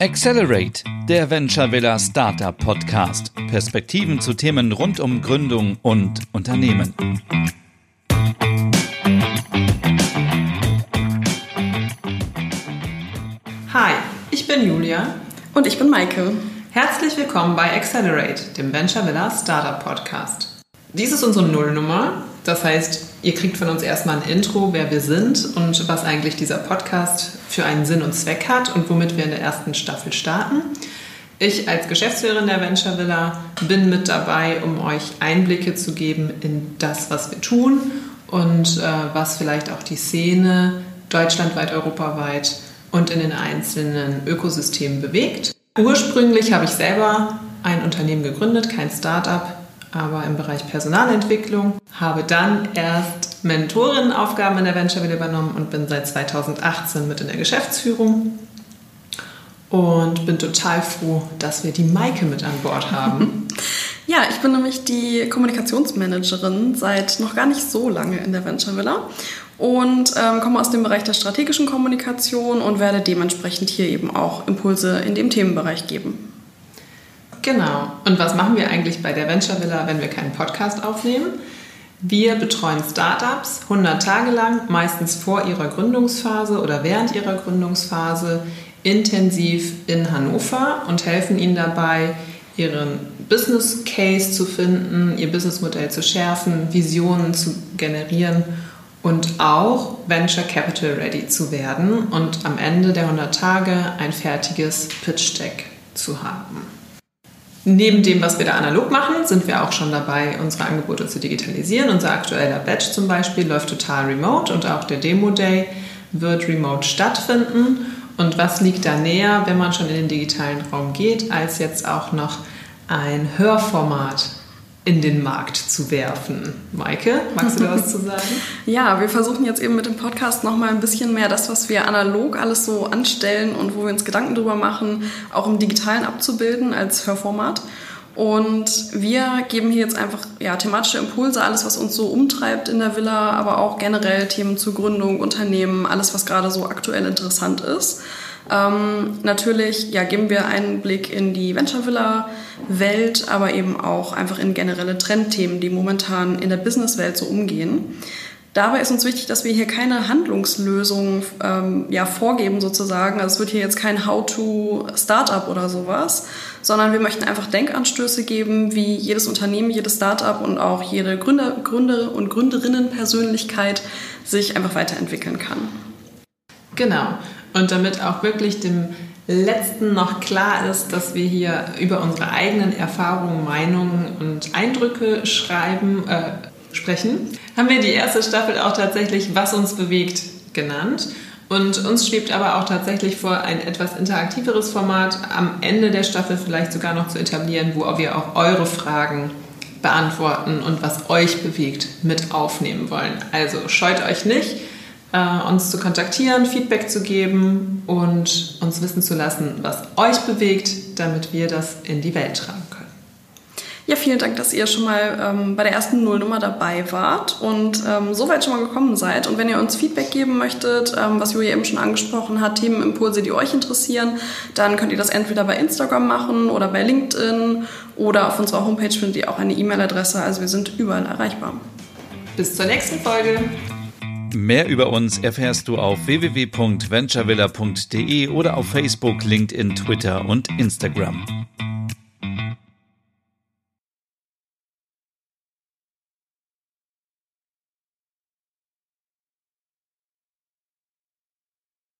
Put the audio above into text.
Accelerate, der Venture Villa Startup Podcast. Perspektiven zu Themen rund um Gründung und Unternehmen. Hi, ich bin Julia. Und ich bin Maike. Herzlich willkommen bei Accelerate, dem Venture Villa Startup Podcast. Dies ist unsere Nullnummer. Das heißt, ihr kriegt von uns erstmal ein Intro, wer wir sind und was eigentlich dieser Podcast für einen Sinn und Zweck hat und womit wir in der ersten Staffel starten. Ich als Geschäftsführerin der Venture Villa bin mit dabei, um euch Einblicke zu geben in das, was wir tun und äh, was vielleicht auch die Szene deutschlandweit, europaweit und in den einzelnen Ökosystemen bewegt. Ursprünglich habe ich selber ein Unternehmen gegründet, kein Startup, aber im Bereich Personalentwicklung. Habe dann erst Mentorinnenaufgaben in der Venture Villa übernommen und bin seit 2018 mit in der Geschäftsführung. Und bin total froh, dass wir die Maike mit an Bord haben. Ja, ich bin nämlich die Kommunikationsmanagerin seit noch gar nicht so lange in der Venture Villa und ähm, komme aus dem Bereich der strategischen Kommunikation und werde dementsprechend hier eben auch Impulse in dem Themenbereich geben. Genau. Und was machen wir eigentlich bei der Venture Villa, wenn wir keinen Podcast aufnehmen? Wir betreuen Startups 100 Tage lang, meistens vor ihrer Gründungsphase oder während ihrer Gründungsphase, intensiv in Hannover und helfen ihnen dabei, ihren Business Case zu finden, ihr Businessmodell zu schärfen, Visionen zu generieren und auch Venture Capital ready zu werden und am Ende der 100 Tage ein fertiges Pitch Deck zu haben. Neben dem, was wir da analog machen, sind wir auch schon dabei, unsere Angebote zu digitalisieren. Unser aktueller Batch zum Beispiel läuft total remote und auch der Demo Day wird remote stattfinden. Und was liegt da näher, wenn man schon in den digitalen Raum geht, als jetzt auch noch ein Hörformat in den Markt zu werfen. Maike, magst du da was zu sagen? Ja, wir versuchen jetzt eben mit dem Podcast nochmal ein bisschen mehr das, was wir analog alles so anstellen und wo wir uns Gedanken drüber machen, auch im Digitalen abzubilden als Hörformat. Und wir geben hier jetzt einfach ja, thematische Impulse, alles, was uns so umtreibt in der Villa, aber auch generell Themen zu Gründung, Unternehmen, alles, was gerade so aktuell interessant ist. Ähm, natürlich ja, geben wir einen Blick in die Venture Villa Welt, aber eben auch einfach in generelle Trendthemen, die momentan in der Businesswelt so umgehen. Dabei ist uns wichtig, dass wir hier keine Handlungslösung ähm, ja, vorgeben sozusagen. Also es wird hier jetzt kein How-to-Startup oder sowas, sondern wir möchten einfach Denkanstöße geben, wie jedes Unternehmen, jedes Startup und auch jede Gründer, Gründer und Gründerinnenpersönlichkeit sich einfach weiterentwickeln kann. Genau. Und damit auch wirklich dem Letzten noch klar ist, dass wir hier über unsere eigenen Erfahrungen, Meinungen und Eindrücke schreiben, äh, sprechen, haben wir die erste Staffel auch tatsächlich Was uns bewegt genannt. Und uns schwebt aber auch tatsächlich vor, ein etwas interaktiveres Format am Ende der Staffel vielleicht sogar noch zu etablieren, wo wir auch eure Fragen beantworten und was euch bewegt mit aufnehmen wollen. Also scheut euch nicht äh, uns zu kontaktieren, Feedback zu geben und uns wissen zu lassen, was euch bewegt, damit wir das in die Welt tragen können. Ja, vielen Dank, dass ihr schon mal ähm, bei der ersten Nullnummer dabei wart und ähm, so weit schon mal gekommen seid. Und wenn ihr uns Feedback geben möchtet, ähm, was Julia eben schon angesprochen hat, Themenimpulse, die euch interessieren, dann könnt ihr das entweder bei Instagram machen oder bei LinkedIn oder auf unserer Homepage findet ihr auch eine E-Mail-Adresse. Also wir sind überall erreichbar. Bis zur nächsten Folge. Mehr über uns erfährst du auf www.venturevilla.de oder auf Facebook, LinkedIn, Twitter und Instagram.